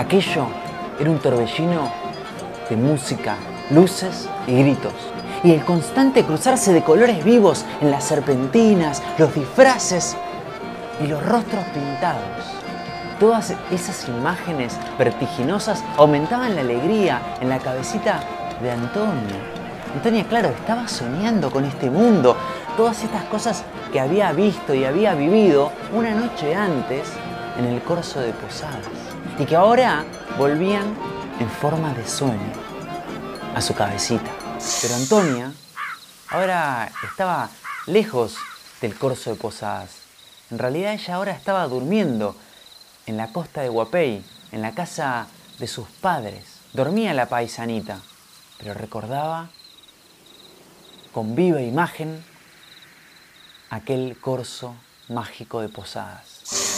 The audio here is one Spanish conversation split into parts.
Aquello era un torbellino de música, luces y gritos. Y el constante cruzarse de colores vivos en las serpentinas, los disfraces y los rostros pintados. Todas esas imágenes vertiginosas aumentaban la alegría en la cabecita de Antonia. Antonia, claro, estaba soñando con este mundo, todas estas cosas que había visto y había vivido una noche antes en el corso de Posadas y que ahora volvían en forma de sueño a su cabecita. Pero Antonia ahora estaba lejos del corso de Posadas. En realidad ella ahora estaba durmiendo en la costa de Guapey, en la casa de sus padres. Dormía la paisanita, pero recordaba con viva imagen aquel corso mágico de Posadas.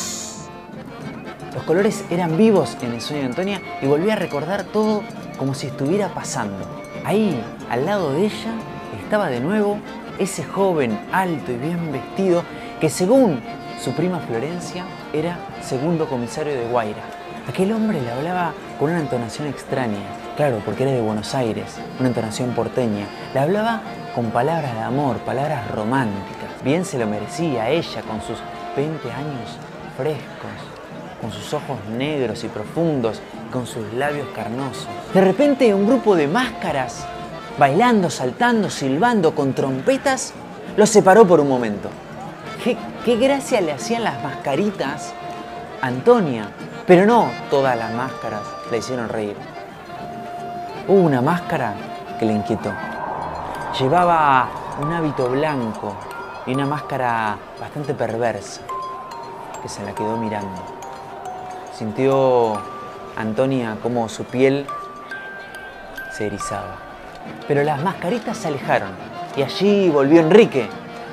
Los colores eran vivos en el sueño de Antonia y volvía a recordar todo como si estuviera pasando. Ahí, al lado de ella, estaba de nuevo ese joven alto y bien vestido que según su prima Florencia era segundo comisario de Guaira. Aquel hombre le hablaba con una entonación extraña, claro, porque era de Buenos Aires, una entonación porteña. Le hablaba con palabras de amor, palabras románticas. Bien se lo merecía ella con sus 20 años frescos, con sus ojos negros y profundos, con sus labios carnosos. De repente un grupo de máscaras, bailando, saltando, silbando con trompetas, los separó por un momento. Qué, gracia le hacían las mascaritas a Antonia, pero no todas las máscaras le hicieron reír. Hubo una máscara que le inquietó. Llevaba un hábito blanco y una máscara bastante perversa que se la quedó mirando. Sintió Antonia como su piel se erizaba. Pero las mascaritas se alejaron y allí volvió Enrique,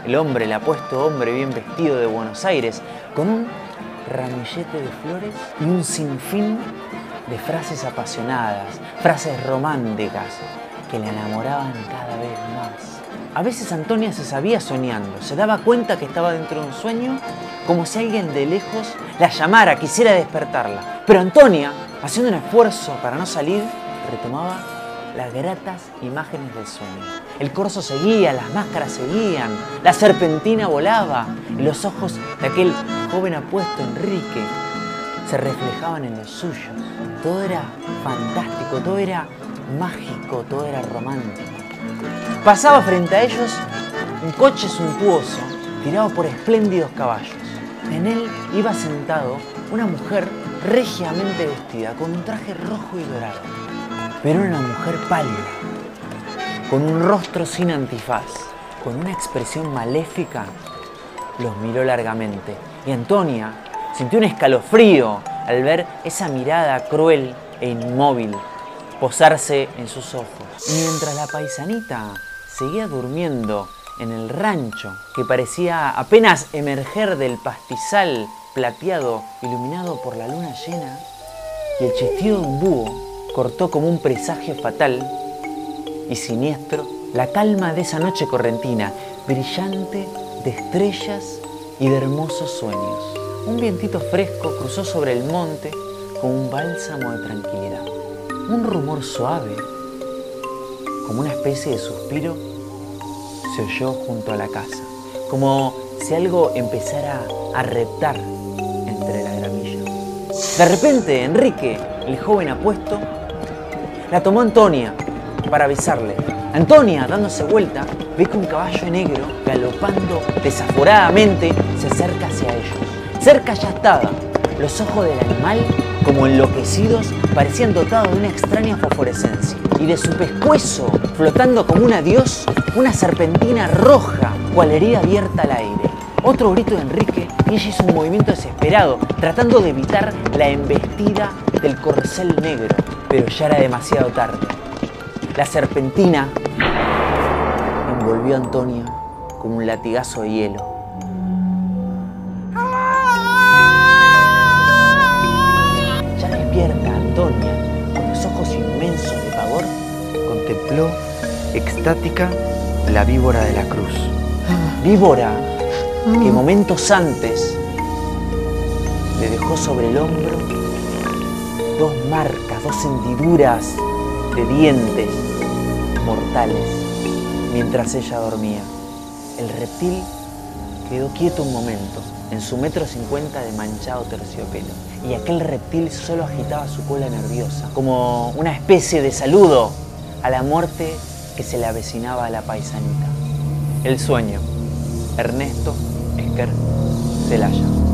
el hombre, el apuesto hombre bien vestido de Buenos Aires, con un ramillete de flores y un sinfín de frases apasionadas, frases románticas que le enamoraban cada vez más. A veces Antonia se sabía soñando, se daba cuenta que estaba dentro de un sueño, como si alguien de lejos la llamara, quisiera despertarla. Pero Antonia, haciendo un esfuerzo para no salir, retomaba las gratas imágenes del sueño. El corso seguía, las máscaras seguían, la serpentina volaba y los ojos de aquel joven apuesto Enrique se reflejaban en los suyos. Todo era fantástico, todo era mágico, todo era romántico. Pasaba frente a ellos un coche suntuoso tirado por espléndidos caballos. En él iba sentado una mujer regiamente vestida con un traje rojo y dorado. Pero era una mujer pálida, con un rostro sin antifaz, con una expresión maléfica. Los miró largamente y Antonia sintió un escalofrío al ver esa mirada cruel e inmóvil posarse en sus ojos. Mientras la paisanita seguía durmiendo en el rancho que parecía apenas emerger del pastizal plateado iluminado por la luna llena, y el chasquido de un búho cortó como un presagio fatal y siniestro la calma de esa noche correntina, brillante de estrellas y de hermosos sueños. Un vientito fresco cruzó sobre el monte con un bálsamo de tranquilidad. Un rumor suave, como una especie de suspiro, se oyó junto a la casa, como si algo empezara a reptar entre la gramilla. De repente, Enrique, el joven apuesto, la tomó Antonia para avisarle. Antonia, dándose vuelta, ve que un caballo negro, galopando desaforadamente, se acerca hacia ellos. Cerca ya estaba. Los ojos del animal, como enloquecidos, parecían dotados de una extraña fosforescencia. Y de su pescuezo, flotando como un adiós, una serpentina roja, cual herida abierta al aire. Otro grito de Enrique y ella hizo un movimiento desesperado, tratando de evitar la embestida del corcel negro, pero ya era demasiado tarde. La serpentina envolvió a Antonia como un latigazo de hielo. Contempló extática la víbora de la cruz. Víbora que momentos antes le dejó sobre el hombro dos marcas, dos hendiduras de dientes mortales mientras ella dormía. El reptil quedó quieto un momento en su metro cincuenta de manchado terciopelo y aquel reptil solo agitaba su cola nerviosa como una especie de saludo a la muerte que se le avecinaba a la paisanita. El sueño. Ernesto Esquer Celaya.